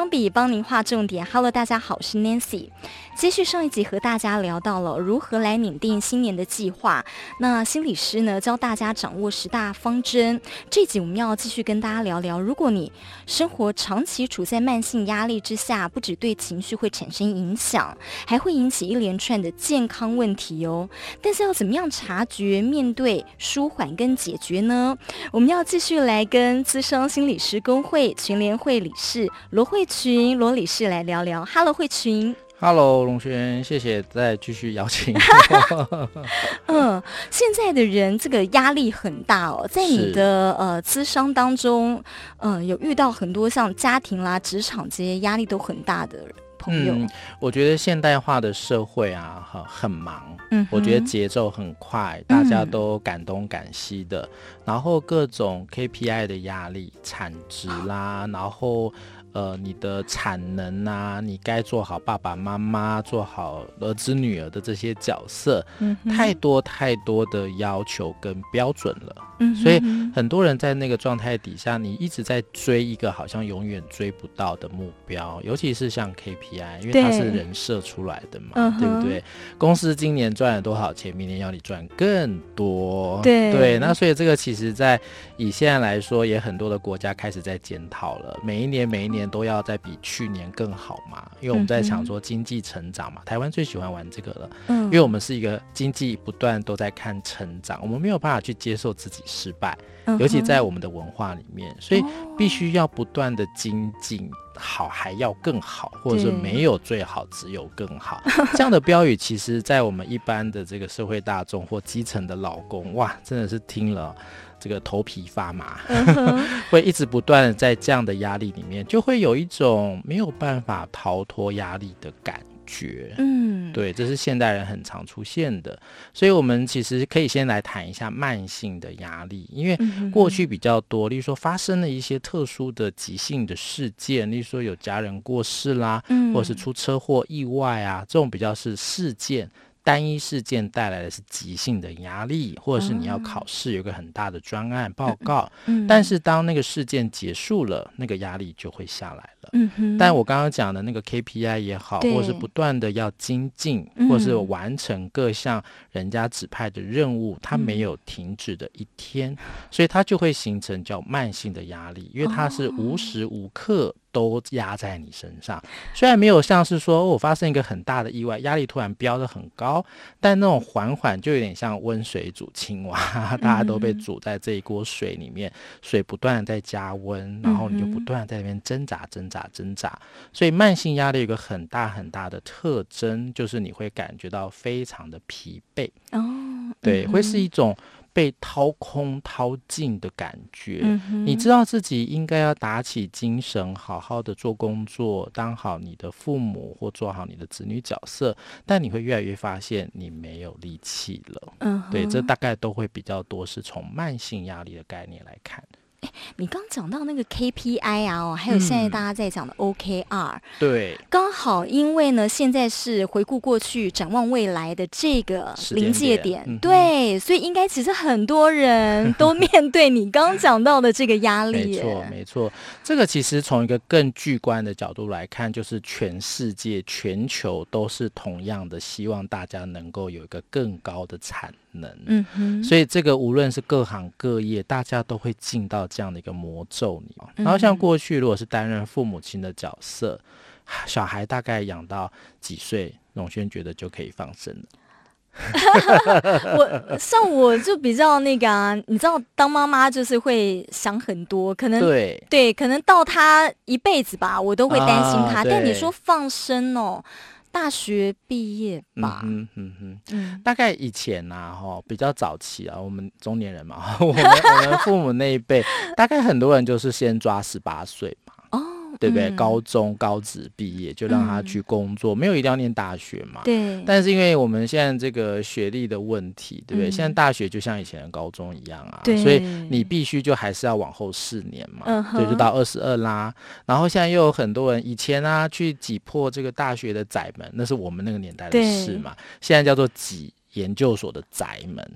光笔帮您画重点。Hello，大家好，我是 Nancy。继续上一集和大家聊到了如何来拟定新年的计划。那心理师呢，教大家掌握十大方针。这集我们要继续跟大家聊聊，如果你生活长期处在慢性压力之下，不止对情绪会产生影响，还会引起一连串的健康问题哦。但是要怎么样察觉、面对、舒缓跟解决呢？我们要继续来跟资深心理师工会全联会理事罗慧群罗理事来聊聊。Hello，慧群。Hello，龙轩，谢谢再继续邀请。嗯，现在的人这个压力很大哦，在你的呃咨商当中，嗯、呃，有遇到很多像家庭啦、职场这些压力都很大的朋友。嗯，我觉得现代化的社会啊，哈，很忙。嗯，我觉得节奏很快，大家都赶东赶西的，嗯、然后各种 KPI 的压力、产值啦，然后。呃，你的产能啊，你该做好爸爸妈妈，做好儿子女儿的这些角色，嗯，太多太多的要求跟标准了。嗯，所以很多人在那个状态底下，你一直在追一个好像永远追不到的目标，尤其是像 KPI，因为它是人设出来的嘛，对不对？公司今年赚了多少钱，明年要你赚更多。对对，那所以这个其实，在以现在来说，也很多的国家开始在检讨了，每一年每一年都要再比去年更好嘛，因为我们在想说经济成长嘛，台湾最喜欢玩这个了，嗯，因为我们是一个经济不断都在看成长，我们没有办法去接受自己。失败，尤其在我们的文化里面，所以必须要不断的精进，好还要更好，或者是没有最好，只有更好。这样的标语，其实，在我们一般的这个社会大众或基层的老公，哇，真的是听了这个头皮发麻，会一直不断的在这样的压力里面，就会有一种没有办法逃脱压力的感觉。觉，嗯，对，这是现代人很常出现的，所以我们其实可以先来谈一下慢性的压力，因为过去比较多，例如说发生了一些特殊的急性的事件，例如说有家人过世啦，或者是出车祸意外啊，这种比较是事件。单一事件带来的是急性的压力，或者是你要考试有个很大的专案报告，嗯，但是当那个事件结束了，那个压力就会下来了。但我刚刚讲的那个 KPI 也好，或者是不断的要精进，或者是完成各项人家指派的任务，它没有停止的一天，所以它就会形成叫慢性的压力，因为它是无时无刻。都压在你身上，虽然没有像是说我发生一个很大的意外，压力突然飙得很高，但那种缓缓就有点像温水煮青蛙，大家都被煮在这一锅水里面，水不断的在加温，然后你就不断在那边挣扎挣扎挣扎。所以慢性压力有一个很大很大的特征，就是你会感觉到非常的疲惫。哦，对，会是一种。被掏空、掏尽的感觉，嗯，你知道自己应该要打起精神，好好的做工作，当好你的父母或做好你的子女角色，但你会越来越发现你没有力气了。嗯，对，这大概都会比较多，是从慢性压力的概念来看。哎，你刚讲到那个 KPI 啊，哦，还有现在大家在讲的 OKR，嗯，对，刚好因为呢，现在是回顾过去、展望未来的这个临界点，点，对，嗯，所以应该其实很多人都面对你刚讲到的这个压力。没错，没错，这个其实从一个更巨观的角度来看，就是全世界、全球都是同样的，希望大家能够有一个更高的产能。嗯哼，所以这个无论是各行各业，大家都会进到。这样的一个魔咒里，然后像过去如果是担任父母亲的角色，小孩大概养到几岁，荣轩觉得就可以放生了。我像我就比较那个啊，你知道，当妈妈就是会想很多，可能对对，可能到他一辈子吧，我都会担心他。啊、但你说放生哦。大学毕业吧，嗯嗯嗯嗯，大概以前呐、啊，哈，比较早期啊，我们中年人嘛，我们我们父母那一辈，大概很多人就是先抓十八岁嘛。对不对？嗯、高中高职毕业就让他去工作，嗯，没有一定要念大学嘛。对。但是因为我们现在这个学历的问题，对不对？嗯、现在大学就像以前的高中一样啊，所以你必须就还是要往后四年嘛。嗯。对，就到二十二啦。然后现在又有很多人以前啊去挤破这个大学的窄门，那是我们那个年代的事嘛。现在叫做挤研究所的窄门。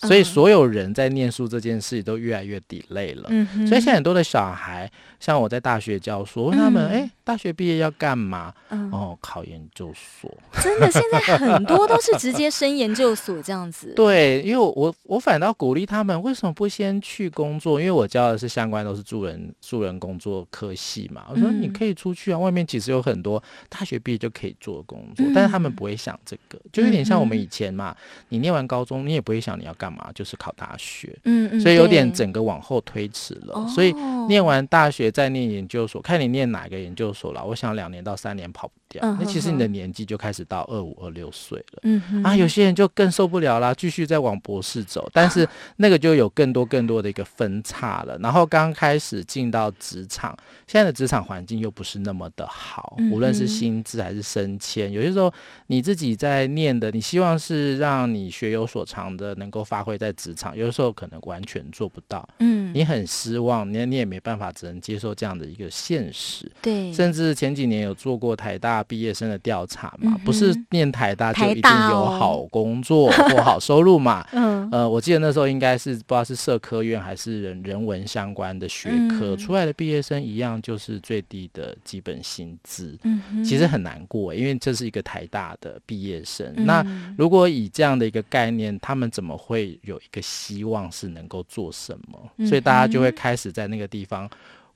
所以所有人在念书这件事都越来越 delay 了。嗯、所以现在很多的小孩，像我在大学教书，问他们：哎、大学毕业要干嘛？嗯、哦，考研究所。真的，现在很多都是直接升研究所这样子。对，因为我我反倒鼓励他们，为什么不先去工作？因为我教的是相关都是助人助人工作科系嘛。我说你可以出去啊，外面其实有很多大学毕业就可以做的工作，嗯、但是他们不会想这个，就有点像我们以前嘛，你念完高中，你也不会想你要干嘛。嘛，就是考大学，嗯嗯，所以有点整个往后推迟了。哦、所以念完大学再念研究所，看你念哪个研究所了。我想两年到三年跑不掉，那、嗯、其实你的年纪就开始到二五二六岁了。嗯哼啊，有些人就更受不了啦，继续再往博士走，但是那个就有更多更多的一个分叉了。然后刚开始进到职场，现在的职场环境又不是那么的好，无论是薪资还是升迁，有些时候你自己在念的，你希望是让你学有所长的，能够发。会在职场，有的时候可能完全做不到，嗯，你很失望，你你也没办法，只能接受这样的一个现实，对。甚至前几年有做过台大毕业生的调查嘛，嗯、不是念台大就一定有好工作或好收入嘛，嗯，呃，我记得那时候应该是不知道是社科院还是人人文相关的学科、嗯、出来的毕业生一样，就是最低的基本薪资，嗯，其实很难过，因为这是一个台大的毕业生，嗯、那如果以这样的一个概念，他们怎么会？有一个希望是能够做什么，所以大家就会开始在那个地方。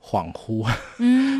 恍惚，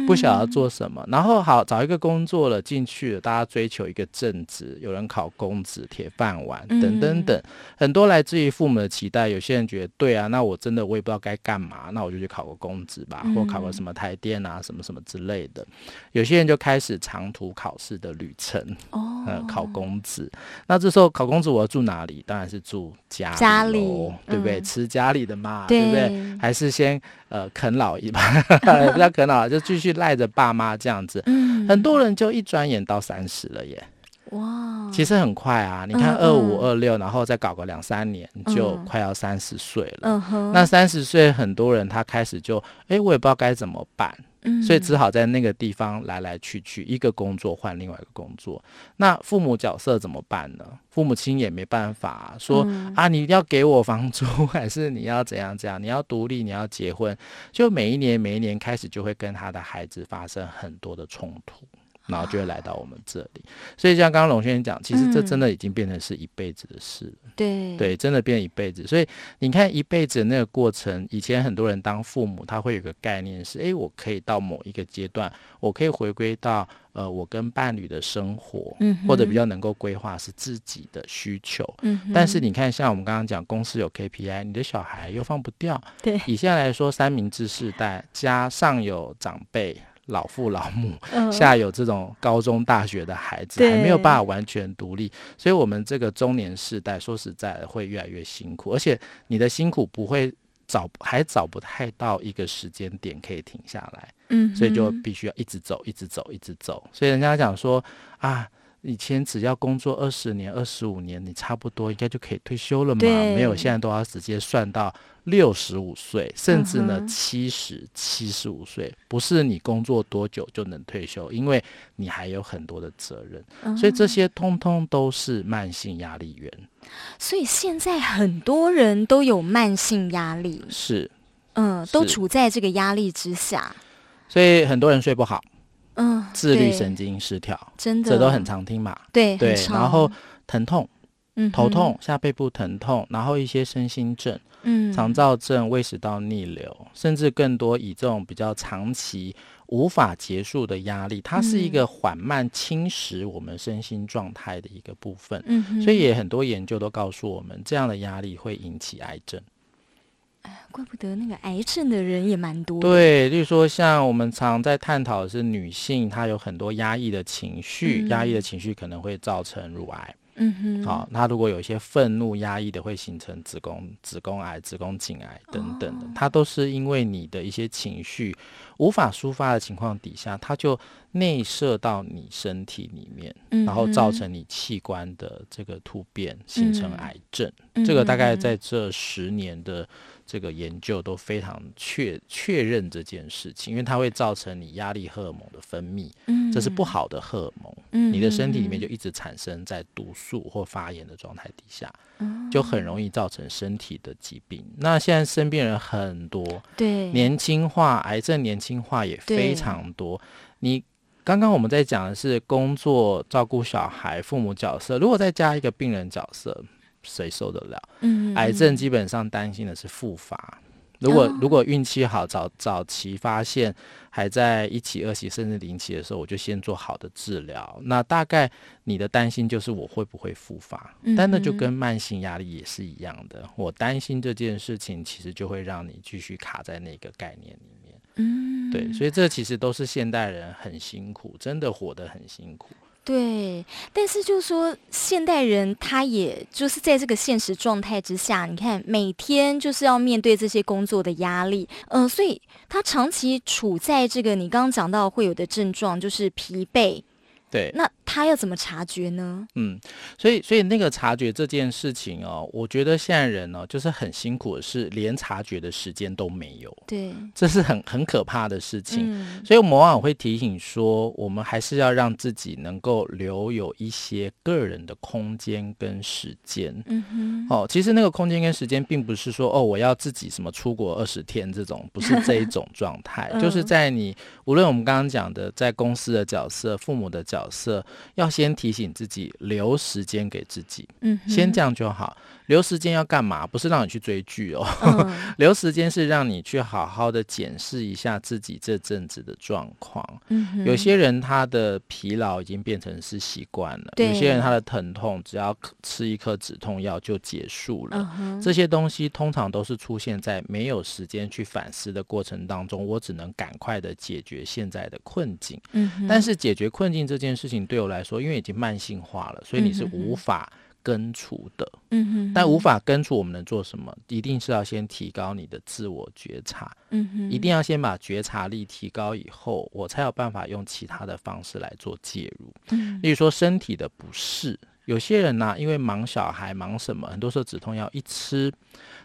不晓得做什么，嗯、然后好找一个工作了进去了，大家追求一个正职，有人考公职、铁饭碗等等等，嗯、很多来自于父母的期待。有些人觉得对啊，那我真的我也不知道该干嘛，那我就去考个公职吧，嗯、或考个什么台电啊，什么什么之类的。有些人就开始长途考试的旅程，哦、呃，考公职。那这时候考公职我要住哪里？当然是住家里，家里对不对？嗯、吃家里的嘛，对，对不对？还是先呃啃老一把。比较可能就继续赖着爸妈这样子，嗯、很多人就一转眼到三十了耶，哇，其实很快啊，你看二五二六，然后再搞个两三年，就快要三十岁了。嗯哼，那三十岁很多人他开始就，哎，我也不知道该怎么办。所以只好在那个地方来来去去，一个工作换另外一个工作。那父母角色怎么办呢？父母亲也没办法说、嗯、啊，你要给我房租，还是你要怎样怎样？你要独立，你要结婚，就每一年每一年开始就会跟他的孩子发生很多的冲突。然后就会来到我们这里，所以像刚刚龙先生讲，其实这真的已经变成是一辈子的事了。嗯、对对，真的变一辈子。所以你看一辈子的那个过程，以前很多人当父母，他会有个概念是：哎，我可以到某一个阶段，我可以回归到呃，我跟伴侣的生活，嗯、或者比较能够规划是自己的需求。嗯，但是你看，像我们刚刚讲，公司有 KPI，你的小孩又放不掉。对，以现在来说，三明治世代加上有长辈。老父老母，下有这种高中大学的孩子，还没有办法完全独立，所以我们这个中年世代，说实在的，会越来越辛苦，而且你的辛苦不会找，还找不太到一个时间点可以停下来，嗯，所以就必须要一直走，一直走，一直走。所以人家讲说啊。以前只要工作二十年、二十五年，你差不多应该就可以退休了嘛？没有，现在都要直接算到六十五岁，甚至呢七十、七十五岁，不是你工作多久就能退休，因为你还有很多的责任，嗯、所以这些通通都是慢性压力源。所以现在很多人都有慢性压力，是，嗯，都处在这个压力之下，所以很多人睡不好。嗯，自律神经失调，真的，这都很常听嘛。对对，然后疼痛，嗯，头痛、下背部疼痛，然后一些身心症，嗯，肠躁症、胃食道逆流，甚至更多以这种比较长期无法结束的压力，它是一个缓慢侵蚀我们身心状态的一个部分。嗯，所以也很多研究都告诉我们，这样的压力会引起癌症。怪不得那个癌症的人也蛮多。对，例如说像我们常在探讨的是女性，她有很多压抑的情绪，压、嗯、抑的情绪可能会造成乳癌。嗯哼，好，那如果有一些愤怒压抑的，会形成子宫子宫癌、子宫颈癌等等的，哦、它都是因为你的一些情绪无法抒发的情况底下，它就内射到你身体里面，嗯、然后造成你器官的这个突变，形成癌症。嗯、这个大概在这十年的这个研究都非常确确认这件事情，因为它会造成你压力荷尔蒙的分泌，嗯、这是不好的荷尔蒙，嗯、你的身体里面就一直产生在毒素或发炎的状态底下，嗯、就很容易造成身体的疾病。那现在生病人很多，对，年轻化，癌症年轻化也非常多，你。刚刚我们在讲的是工作、照顾小孩、父母角色，如果再加一个病人角色，谁受得了？嗯，癌症基本上担心的是复发。如果、哦、如果运气好，早早期发现，还在一期、二期甚至零期的时候，我就先做好的治疗。那大概你的担心就是我会不会复发？嗯、但那就跟慢性压力也是一样的。我担心这件事情，其实就会让你继续卡在那个概念里面。嗯，对，所以这其实都是现代人很辛苦，真的活得很辛苦。对，但是就是说，现代人他也就是在这个现实状态之下，你看每天就是要面对这些工作的压力，嗯、所以他长期处在这个你刚刚讲到会有的症状，就是疲惫。对，那他要怎么察觉呢？嗯，所以所以那个察觉这件事情哦，我觉得现在人呢、哦，就是很辛苦的是，连察觉的时间都没有。对，这是很很可怕的事情。嗯、所以我们往往会提醒说，我们还是要让自己能够留有一些个人的空间跟时间。嗯哼，哦，其实那个空间跟时间，并不是说哦，我要自己什么出国二十天这种，不是这一种状态，嗯、就是在你无论我们刚刚讲的，在公司的角色、父母的角色。角色要先提醒自己留时间给自己，嗯，先这样就好。留时间要干嘛？不是让你去追剧哦，嗯、留时间是让你去好好的检视一下自己这阵子的状况。嗯，有些人他的疲劳已经变成是习惯了，有些人他的疼痛只要吃一颗止痛药就结束了。嗯，这些东西通常都是出现在没有时间去反思的过程当中，我只能赶快的解决现在的困境。嗯，但是解决困境这件事情对我来说，因为已经慢性化了，所以你是无法根除的。嗯哼，但无法根除，我们能做什么？一定是要先提高你的自我觉察。嗯哼，一定要先把觉察力提高以后，我才有办法用其他的方式来做介入。嗯，例如说身体的不适，有些人呢、啊，因为忙小孩忙什么，很多时候止痛药一吃，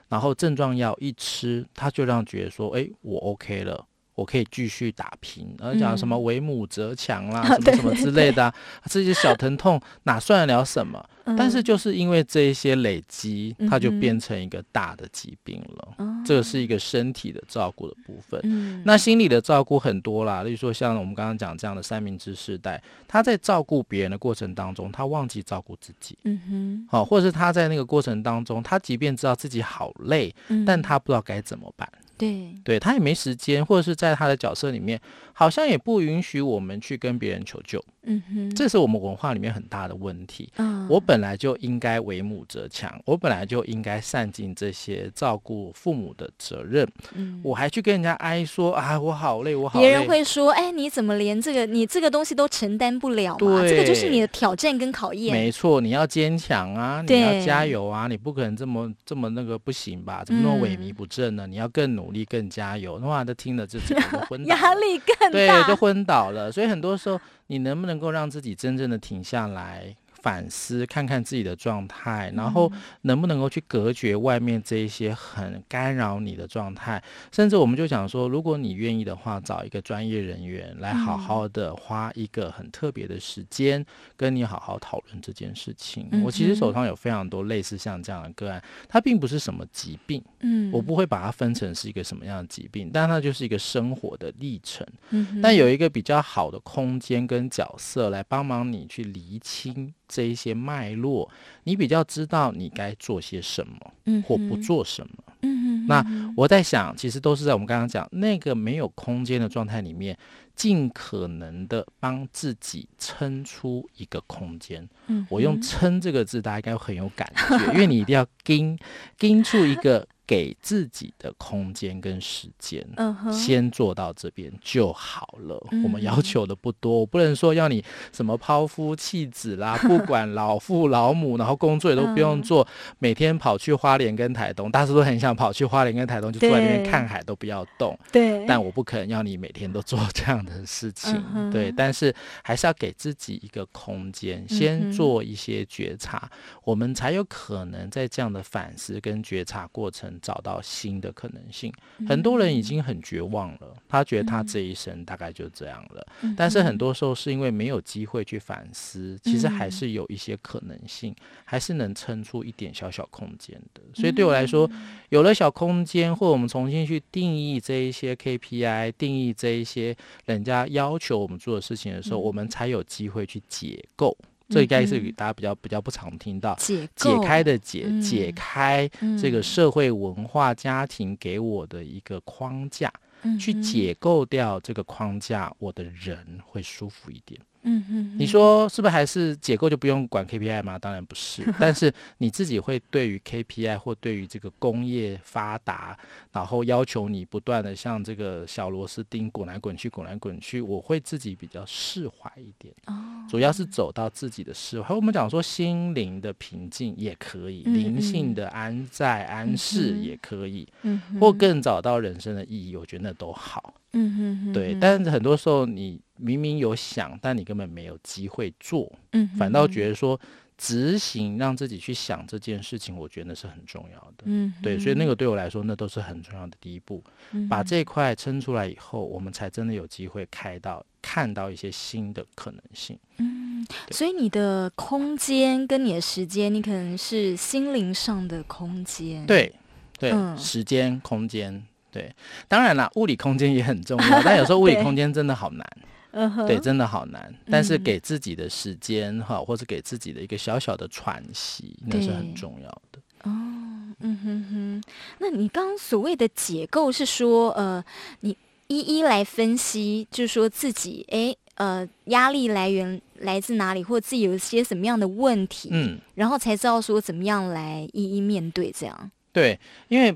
然后症状药一吃，他就让觉得说，哎，我 OK 了。我可以继续打拼，而讲什么为母则强啦，嗯、什么什么之类的、啊，这些小疼痛哪算得了什么？嗯、但是就是因为这一些累积，它就变成一个大的疾病了。嗯、这个是一个身体的照顾的部分。嗯、那心理的照顾很多啦，例如说像我们刚刚讲这样的三明治世代，他在照顾别人的过程当中，他忘记照顾自己。嗯哼，好，或者是他在那个过程当中，他即便知道自己好累，嗯、但他不知道该怎么办。对，对他也没时间，或者是在他的角色里面，好像也不允许我们去跟别人求救。嗯哼，这是我们文化里面很大的问题。嗯，我本来就应该为母则强，我本来就应该善尽这些照顾父母的责任。嗯，我还去跟人家哀说啊，我好累，我好累。别人会说，哎，你怎么连这个你这个东西都承担不了嘛？对，这个就是你的挑战跟考验。没错，你要坚强啊，你要加油啊，你不可能这么这么那个不行吧？怎么那么萎靡不振呢？嗯，你要更努力，更加油。哇，都听了这整个昏倒，压力更大，对，就昏倒了。所以很多时候，你能不能够让自己真正的停下来？反思，看看自己的状态，然后能不能够去隔绝外面这一些很干扰你的状态。甚至我们就想说，如果你愿意的话，找一个专业人员来好好的花一个很特别的时间，跟你好好讨论这件事情。嗯、我其实手上有非常多类似像这样的个案，它并不是什么疾病，嗯，我不会把它分成是一个什么样的疾病，但它就是一个生活的历程。嗯，但有一个比较好的空间跟角色来帮忙你去厘清。这一些脉络，你比较知道你该做些什么，或不做什么。嗯哼，那我在想，其实都是在我们刚刚讲那个没有空间的状态里面，尽可能的帮自己撑出一个空间。嗯，我用“撑”这个字，大家应该很有感觉，因为你一定要盯盯出一个给自己的空间跟时间，嗯哼，先做到这边就好了。嗯、我们要求的不多，我不能说要你什么抛夫弃子啦，不管老父老母，然后工作也都不用做，嗯、每天跑去花莲跟台东，大家都很想跑去花莲跟台东，就坐在那边看海都不要动。对，但我不可能要你每天都做这样的事情。嗯、对，但是还是要给自己一个空间，先做一些觉察，嗯、我们才有可能在这样的反思跟觉察过程。找到新的可能性，很多人已经很绝望了，他觉得他这一生大概就这样了。但是很多时候是因为没有机会去反思，其实还是有一些可能性，还是能撑出一点小小空间的。所以对我来说，有了小空间，或我们重新去定义这一些 KPI，定义这一些人家要求我们做的事情的时候，我们才有机会去解构。这应该是大家比较比较不常听到解解开的解解开这个社会文化家庭给我的一个框架，去解构掉这个框架，我的人会舒服一点。嗯嗯，你说是不是还是解构就不用管 KPI 吗？当然不是，但是你自己会对于 KPI 或对于这个工业发达，然后要求你不断的像这个小螺丝钉滚来滚去，滚来滚去，我会自己比较释怀一点。哦，主要是走到自己的释怀。我们讲说心灵的平静也可以，灵性的安在安适也可以，嗯，或更找到人生的意义，我觉得那都好。嗯哼哼，对，但是很多时候你明明有想，但你根本没有机会做，嗯，反倒觉得说执行让自己去想这件事情，我觉得那是很重要的，嗯，对，所以那个对我来说，那都是很重要的第一步，把这一块撑出来以后，我们才真的有机会开到看到一些新的可能性，嗯，所以你的空间跟你的时间，你可能是心灵上的空间，对，对，时间空间。对，当然啦，物理空间也很重要，但有时候物理 空间真的好难，对，对，真的好难。但是给自己的时间哈，或者给自己的一个小小的喘息，那是很重要的。哦，嗯哼哼。那你刚刚所谓的解构是说，呃，你一一来分析，就是说自己，哎，呃，压力来源来自哪里，或者自己有一些什么样的问题，嗯，然后才知道说怎么样来一一面对这样。对，因为。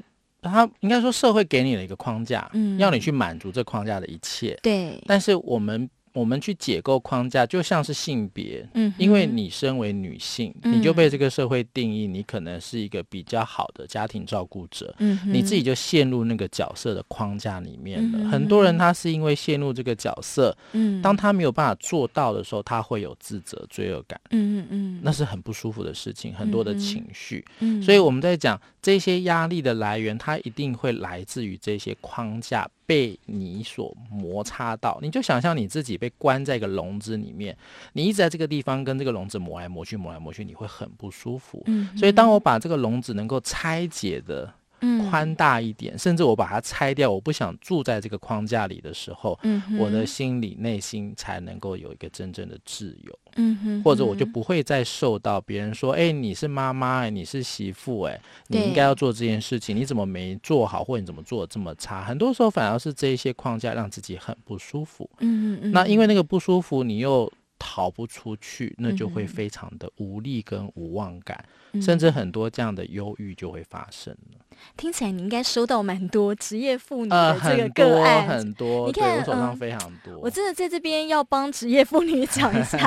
他应该说，社会给你了一个框架，嗯，要你去满足这框架的一切。对，但是我们。我们去解构框架，就像是性别，嗯，因为你身为女性，嗯、你就被这个社会定义，你可能是一个比较好的家庭照顾者，嗯，你自己就陷入那个角色的框架里面了。嗯、很多人他是因为陷入这个角色，嗯，当他没有办法做到的时候，他会有自责、罪恶感，嗯嗯嗯，那是很不舒服的事情，很多的情绪，嗯，所以我们在讲这些压力的来源，它一定会来自于这些框架。被你所摩擦到，你就想象你自己被关在一个笼子里面，你一直在这个地方跟这个笼子磨来磨去，磨来磨去，你会很不舒服。嗯，所以当我把这个笼子能够拆解的。宽大一点，甚至我把它拆掉，我不想住在这个框架里的时候，嗯、我的心里内心才能够有一个真正的自由。嗯哼哼，或者我就不会再受到别人说：“哎、欸，你是妈妈，哎，你是媳妇，哎，你应该要做这件事情，你怎么没做好，或者你怎么做的这么差？”很多时候反而是这一些框架让自己很不舒服。嗯嗯，那因为那个不舒服，你又逃不出去，那就会非常的无力跟无望感，嗯、甚至很多这样的忧郁就会发生了。听起来你应该收到蛮多职业妇女的这个个案，呃、很多，很多，你看我手上非常多。呃、我真的在这边要帮职业妇女讲一下，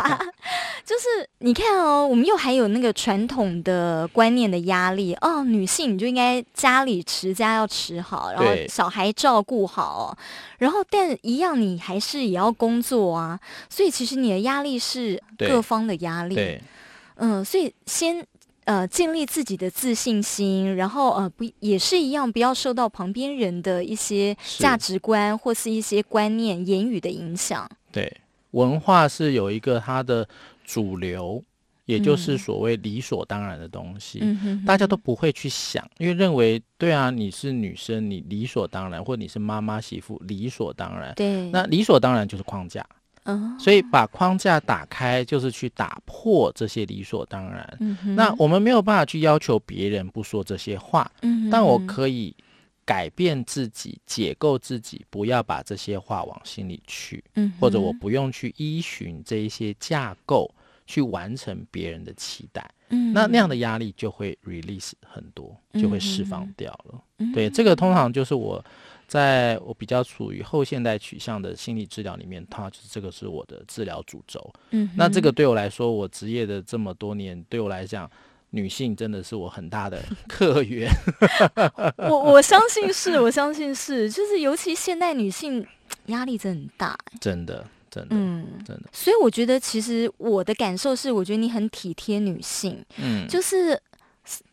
就是你看哦，我们又还有那个传统的观念的压力哦，女性你就应该家里持家要持好，然后小孩照顾好，然后但一样你还是也要工作啊，所以其实你的压力是各方的压力，对，嗯，所以先。呃，建立自己的自信心，然后呃，不也是一样，不要受到旁边人的一些价值观是或是一些观念、言语的影响。对，文化是有一个它的主流，也就是所谓理所当然的东西，嗯、大家都不会去想，因为认为对啊，你是女生，你理所当然，或你是妈妈媳妇，理所当然。对，那理所当然就是框架。所以把框架打开，就是去打破这些理所当然。嗯、那我们没有办法去要求别人不说这些话，嗯、但我可以改变自己，解构自己，不要把这些话往心里去。嗯、或者我不用去依循这一些架构去完成别人的期待。嗯，那那样的压力就会 release 很多，就会释放掉了。嗯、对，这个通常就是我在我比较处于后现代取向的心理治疗里面，它就是这个是我的治疗主轴。嗯，那这个对我来说，我职业的这么多年，对我来讲。女性真的是我很大的 客源，我我相信是，我相信是，就是尤其现代女性压力真的很大，真的，真的，嗯，真的。所以我觉得，其实我的感受是，我觉得你很体贴女性，嗯，就是。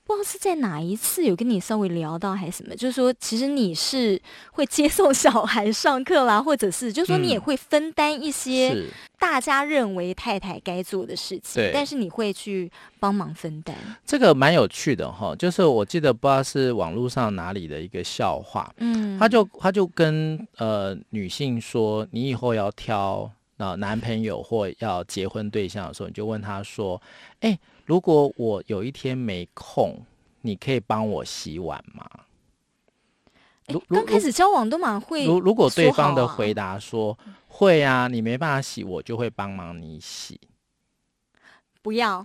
不知道是在哪一次有跟你稍微聊到还是什么，就是说其实你是会接送小孩上课啦，或者是就是说你也会分担一些大家认为太太该做的事情，但是你会去帮忙分担。这个蛮有趣的哈，就是我记得不知道是网络上哪里的一个笑话，嗯，他就他就跟呃女性说，你以后要挑呃男朋友或要结婚对象的时候，你就问他说，哎。如果我有一天没空，你可以帮我洗碗吗？刚开始交往都蛮会。如如果对方的回答说会啊，你没办法洗，我就会帮忙你洗。不要，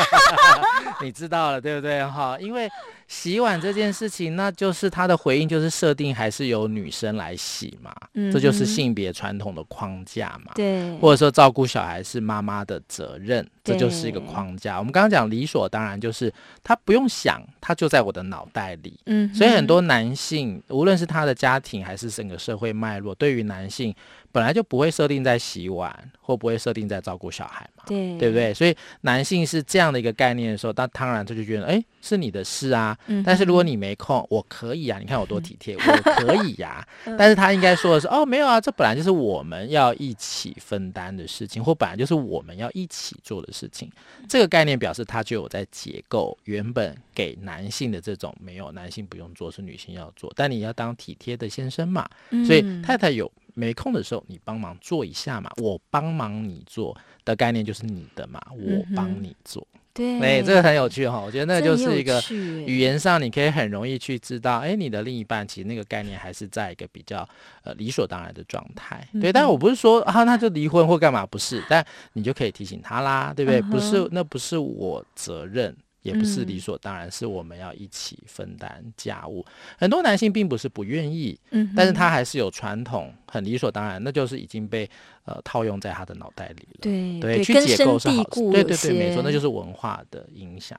你知道了对不对？哈，因为。洗碗这件事情，那就是他的回应，就是设定还是由女生来洗嘛，嗯、这就是性别传统的框架嘛。对，或者说照顾小孩是妈妈的责任，这就是一个框架。我们刚刚讲理所当然，就是他不用想，他就在我的脑袋里。嗯，所以很多男性，无论是他的家庭还是整个社会脉络，对于男性本来就不会设定在洗碗，或不会设定在照顾小孩嘛。对，对不对？所以男性是这样的一个概念的时候，那当然他就觉得，哎，是你的事啊。但是如果你没空，我可以啊！你看我多体贴，我可以呀、啊。但是他应该说的是，哦，没有啊，这本来就是我们要一起分担的事情，或本来就是我们要一起做的事情。这个概念表示他就有在结构原本给男性的这种没有男性不用做，是女性要做。但你要当体贴的先生嘛，所以太太有没空的时候，你帮忙做一下嘛。我帮忙你做的概念就是你的嘛，我帮你做。对，哎，这个很有趣哈，我觉得那个就是一个语言上，你可以很容易去知道，哎，你的另一半其实那个概念还是在一个比较呃理所当然的状态。对，但我不是说啊，那就离婚或干嘛，不是，但你就可以提醒他啦，对不对？不是，那不是我责任。也不是理所当然，是我们要一起分担家务。很多男性并不是不愿意，嗯，但是他还是有传统，很理所当然，那就是已经被呃套用在他的脑袋里了。对对，去解构是好事。对对对，没错，那就是文化的影响。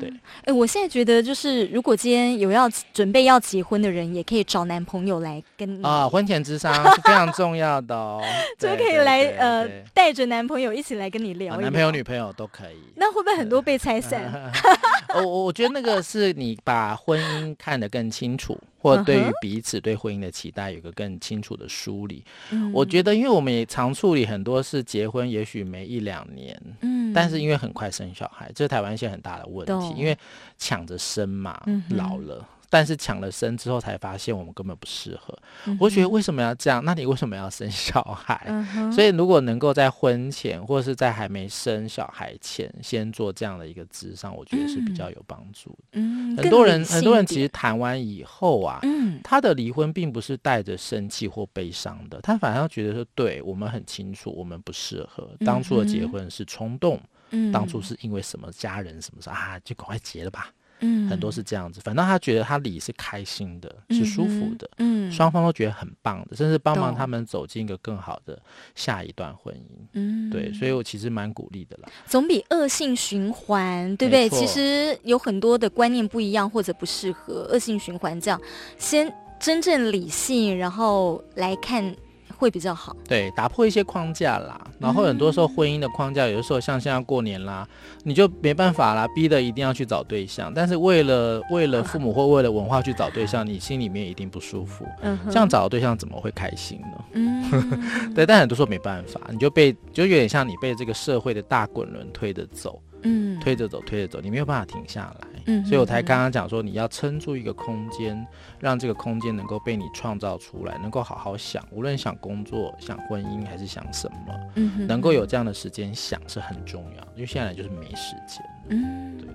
嗯。对，哎、欸，我现在觉得就是，如果今天有要准备要结婚的人，也可以找男朋友来跟你啊，婚前咨商是非常重要的哦，就可以来呃，带着男朋友一起来跟你聊，聊，男朋友女朋友都可以。那会不会很多被拆散？我我觉得那个是你把婚姻看得更清楚。或对于彼此对婚姻的期待有个更清楚的梳理。嗯，我觉得，因为我们也常处理很多是结婚，也许没一两年，嗯，但是因为很快生小孩，这是台湾现在很大的问题，因为抢着生嘛，老了。但是抢了生之后才发现我们根本不适合，嗯、我觉得为什么要这样？那你为什么要生小孩？嗯、所以如果能够在婚前或者是在还没生小孩前先做这样的一个咨商，我觉得是比较有帮助的。嗯，很多人很多人其实谈完以后啊，嗯、他的离婚并不是带着生气或悲伤的，他反而觉得说，对我们很清楚，我们不适合，当初的结婚是冲动，嗯、当初是因为什么家人什么事啊，就赶快结了吧。嗯，很多是这样子，反正他觉得他理是开心的，是舒服的，嗯，双方都觉得很棒的，甚至帮忙他们走进一个更好的下一段婚姻，嗯，对，所以我其实蛮鼓励的啦，总比恶性循环，对不对？其实有很多的观念不一样或者不适合，恶性循环这样，先真正理性，然后来看。会比较好，对，打破一些框架啦。然后很多时候婚姻的框架，有的时候像现在过年啦，你就没办法啦，逼得一定要去找对象。但是为了为了父母或为了文化去找对象，你心里面一定不舒服。嗯，这样找的对象怎么会开心呢？嗯，对，但很多时候没办法，你就被就有点像你被这个社会的大滚轮推着走。嗯，推着走，推着走，你没有办法停下来。嗯，所以我才刚刚讲说，你要撑住一个空间，让这个空间能够被你创造出来，能够好好想，无论想工作、想婚姻还是想什么，嗯，能够有这样的时间想是很重要，因为现在就是没时间。嗯，对。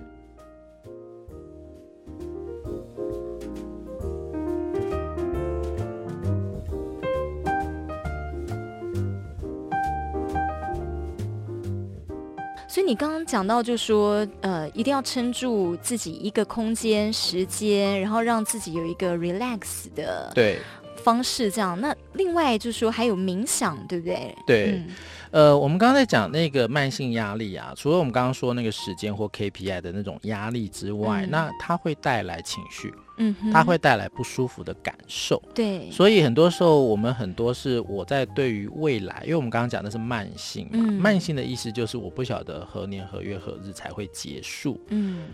你刚刚讲到，就说呃，一定要撑住自己一个空间、时间，然后让自己有一个 relax 的对。方式。这样，那另外就是说还有冥想，对不对？对。嗯呃，我们刚刚在讲那个慢性压力啊，除了我们刚刚说那个时间或 KPI 的那种压力之外，嗯、那它会带来情绪，嗯，它会带来不舒服的感受，对。所以很多时候我们很多是我在对于未来，因为我们刚刚讲的是慢性嘛，嗯、慢性的意思就是我不晓得何年何月何日才会结束，嗯，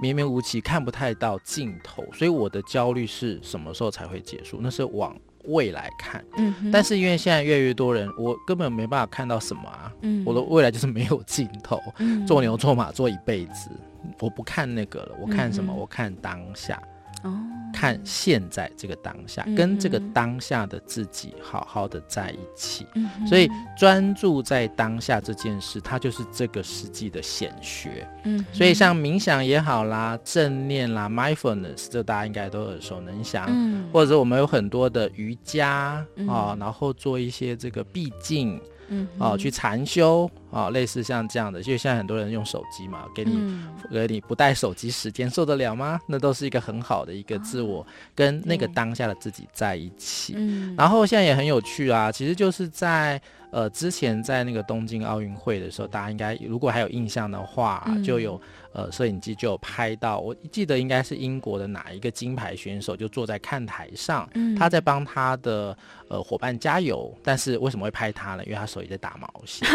绵绵无期，看不太到尽头，所以我的焦虑是什么时候才会结束？那是往。未来看，嗯，但是因为现在越来越多人，我根本没办法看到什么啊，嗯，我的未来就是没有尽头，嗯，做牛做马做一辈子，我不看那个了，我看什么？嗯，我看当下。哦，看现在这个当下，嗯、跟这个当下的自己好好的在一起，嗯、所以专注在当下这件事，它就是这个世纪的显学。嗯，所以像冥想也好啦，正念啦，mindfulness，这大家应该都耳熟能详。嗯，或者我们有很多的瑜伽啊、然后做一些这个毕竟。嗯，哦，去禅修啊、哦，类似像这样的，因为现在很多人用手机嘛，给你，嗯、给你不带手机时间受得了吗？那都是一个很好的一个自我跟那个当下的自己在一起。嗯，然后现在也很有趣啊，其实就是在。呃，之前在那个东京奥运会的时候，大家应该如果还有印象的话，嗯、就有呃摄影机就有拍到，我记得应该是英国的哪一个金牌选手就坐在看台上，嗯、他在帮他的呃伙伴加油，但是为什么会拍他呢？因为他手也在打毛线，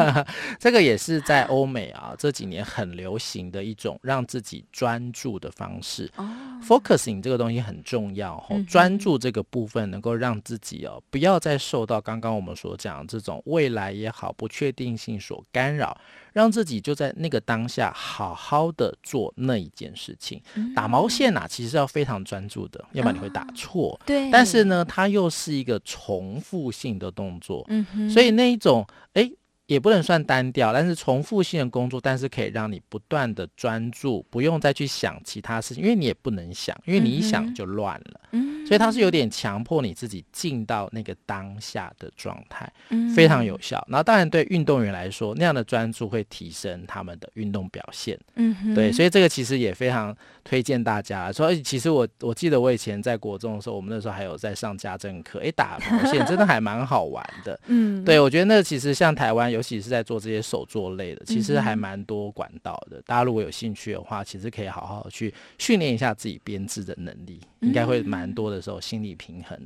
这个也是在欧美啊这几年很流行的一种让自己专注的方式。哦、Focusing 这个东西很重要，哦，专、注这个部分能够让自己哦不要再受到刚刚我们所讲的。这种未来也好，不确定性所干扰，让自己就在那个当下好好的做那一件事情。嗯、打毛线啊，其实要非常专注的，要不然你会打错。对。但是呢，它又是一个重复性的动作。嗯哼。所以那一种，哎。也不能算单调，但是重复性的工作，但是可以让你不断的专注，不用再去想其他事情，因为你也不能想，因为你一想就乱了。嗯哼，所以它是有点强迫你自己进到那个当下的状态，嗯，非常有效。然后当然对运动员来说，那样的专注会提升他们的运动表现。嗯，对，所以这个其实也非常推荐大家。所以其实我我记得我以前在国中的时候，我们那时候还有在上家政课，哎，打毛线真的还蛮好玩的。嗯，对，我觉得那其实像台湾。尤其是在做这些手作类的，其实还蛮多管道的。嗯、大家如果有兴趣的话，其实可以好好去训练一下自己编织的能力，应该会蛮多的时候心理平衡、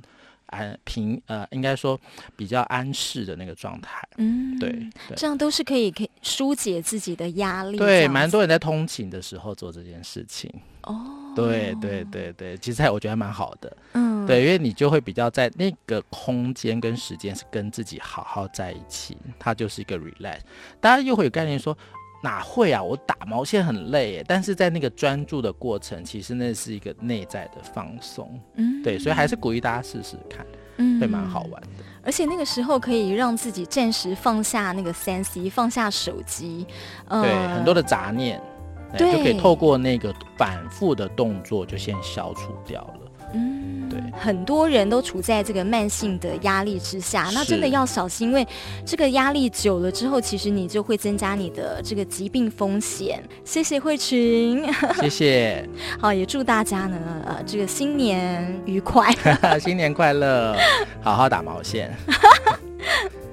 安平呃，应该说比较安适的那个状态。嗯，对，对这样都是可以可以疏解自己的压力。对，蛮多人在通勤的时候做这件事情。哦。对对对对，其实我觉得还蛮好的，嗯，对，因为你就会比较在那个空间跟时间是跟自己好好在一起，它就是一个 relax。大家又会有概念说，哪会啊？我打毛线很累，但是在那个专注的过程，其实那是一个内在的放松，嗯，对，所以还是鼓励大家试试看，嗯，会蛮好玩的。而且那个时候可以让自己暂时放下那个三 C，放下手机，呃、对，很多的杂念。对，就可以透过那个反复的动作，就先消除掉了。嗯，对，很多人都处在这个慢性的压力之下，那真的要小心，因为这个压力久了之后，其实你就会增加你的这个疾病风险。谢谢慧群，谢谢。好，也祝大家呢，呃，这个新年愉快，新年快乐，好好打毛线。